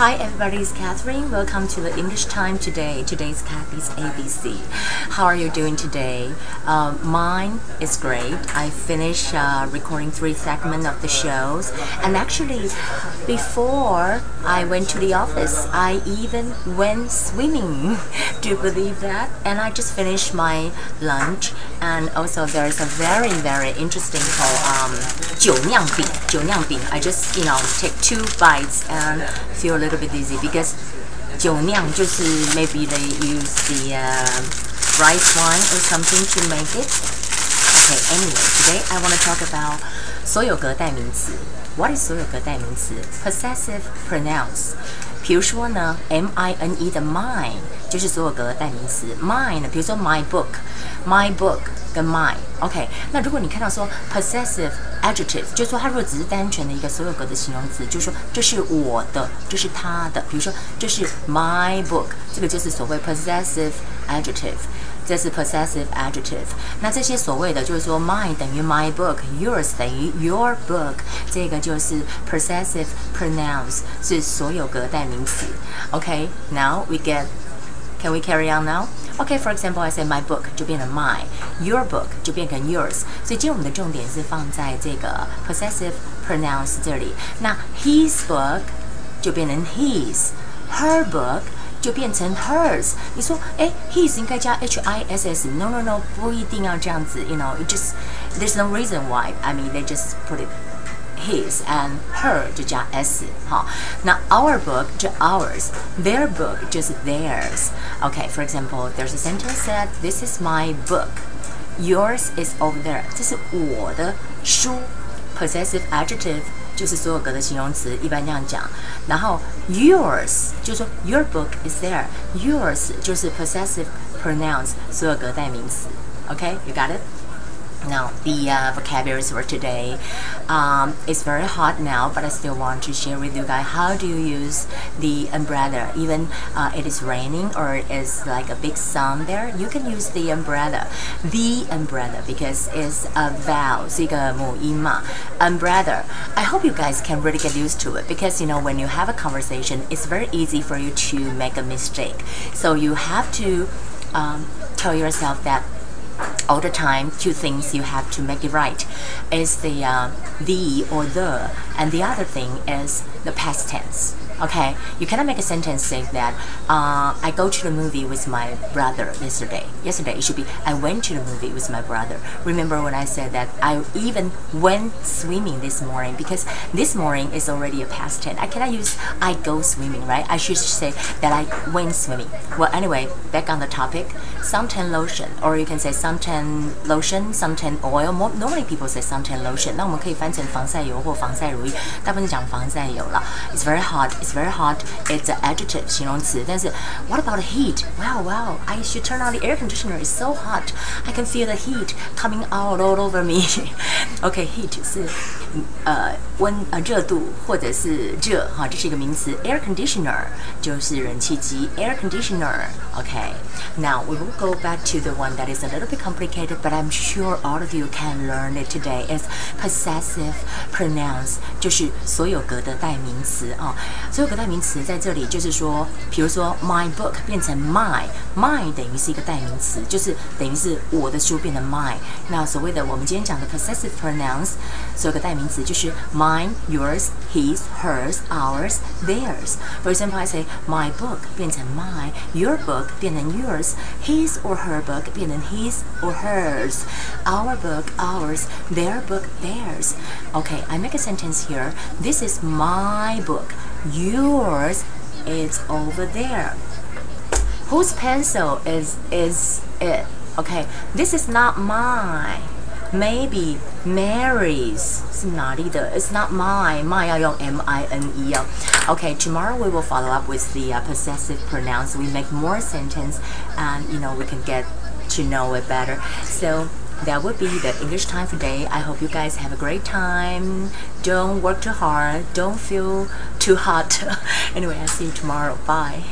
Hi everybody, it's Catherine. Welcome to the English Time today. Today's Kathy's ABC. How are you doing today? Uh, mine is great. I finished uh, recording three segments of the shows and actually before I went to the office, I even went swimming. Do you believe that? And I just finished my lunch and also there's a very very interesting called um, 酒酿饼,酒酿饼. I just, you know, take two bites and feel a little bit dizzy because 酒酿就是 maybe they use the uh, rice wine or something to make it. Okay, anyway, today I want to talk about 所有格代名词。What is 所有格代名词？Possessive pronouns。比如说呢，M I N E 的 mine 就是所有格代名词。mine 比如说 my book，my book 跟 mine，OK。那如果你看到说 possessive adjective，就是说它如果只是单纯的一个所有格的形容词，就是说这是我的，这是他的。比如说这是 my book，这个就是所谓 possessive adjective。这是 possessive adjective。那这些所谓的就是说，mine 等于 my book，yours 等于 your book，这个就是 possessive pronouns，是所有格代名词。OK，now、okay? we get。Can we carry on now? Okay, for example, I say my book 就变成 my，your book 就变成 yours。所以今天我们的重点是放在这个 possessive pronouns 这里。那 his book 就变成 his，her book 就变成 hers。你说，哎，his 应该加 h i s s？No no no，不一定要这样子。You know, it just there's no reason why. I mean, they just put it his and her 就加 s 好，那 our book 就 ours，their book 就是 theirs。OK，for、okay, example, there's a sentence that this is my book, yours is over there。这是我的书，possessive adjective 就是所有格的形容词，一般这样讲。然后 yours 就说 your book is there，yours 就是 possessive pronouns 所有格代名词。OK，you、okay? got it？now, the uh, vocabularies for today um, it's very hot now, but I still want to share with you guys how do you use the umbrella. Even uh, it is raining or it's like a big sun there, you can use the umbrella. The umbrella because it's a vowel, 是一个母音嘛. Umbrella. I hope you guys can really get used to it because you know when you have a conversation, it's very easy for you to make a mistake. So you have to um, tell yourself that all the time two things you have to make it right. Is the uh, the or the. And the other thing is the past tense Okay, you cannot make a sentence saying that uh, I go to the movie with my brother yesterday. Yesterday it should be I went to the movie with my brother. Remember when I said that I even went swimming this morning because this morning is already a past tense. I cannot use I go swimming, right? I should say that I went swimming. Well, anyway, back on the topic, suntan lotion, or you can say suntan lotion, suntan oil. More, normally people say suntan lotion. 那我们可以翻成防晒油或防晒乳液，大部分是讲防晒油了。It's very hot. It's it's very hot. It's an adjective 形容词。但是 what about the heat? Wow, wow! I should turn on the air conditioner. It's so hot. I can feel the heat coming out all over me. OK, heat 是呃温呃热度或者是热哈，这是一个名词。Air conditioner 就是冷气机。Air conditioner. OK. Now we will go back to the one that is a little bit complicated, but I'm sure all of you can learn it today. It's possessive pronouns，就是所有格的代名词啊。所 有格代名词在这里就是说，比如说 my book 变成 my，my 等于是一个代名词，就是等于是我的书变成 my。那所谓的我们今天讲的 possessive pronouns，所有个代名词就是 mine、yours、his、hers、ours、theirs。For example, I say my book 变成 my，your book 变成 yours，his or her book 变成 his or hers，our book ours, their book theirs。Okay, I make a sentence here. This is my book. Yours is over there. Whose pencil is is it? Okay, this is not mine. Maybe Mary's It's not either. It's not mine. Mine 要用 M I N E Okay, tomorrow we will follow up with the uh, possessive pronouns. We make more sentence, and you know we can get to know it better. So that would be the English time for today. I hope you guys have a great time. Don't work too hard. Don't feel too hot. anyway, I'll see you tomorrow. Bye.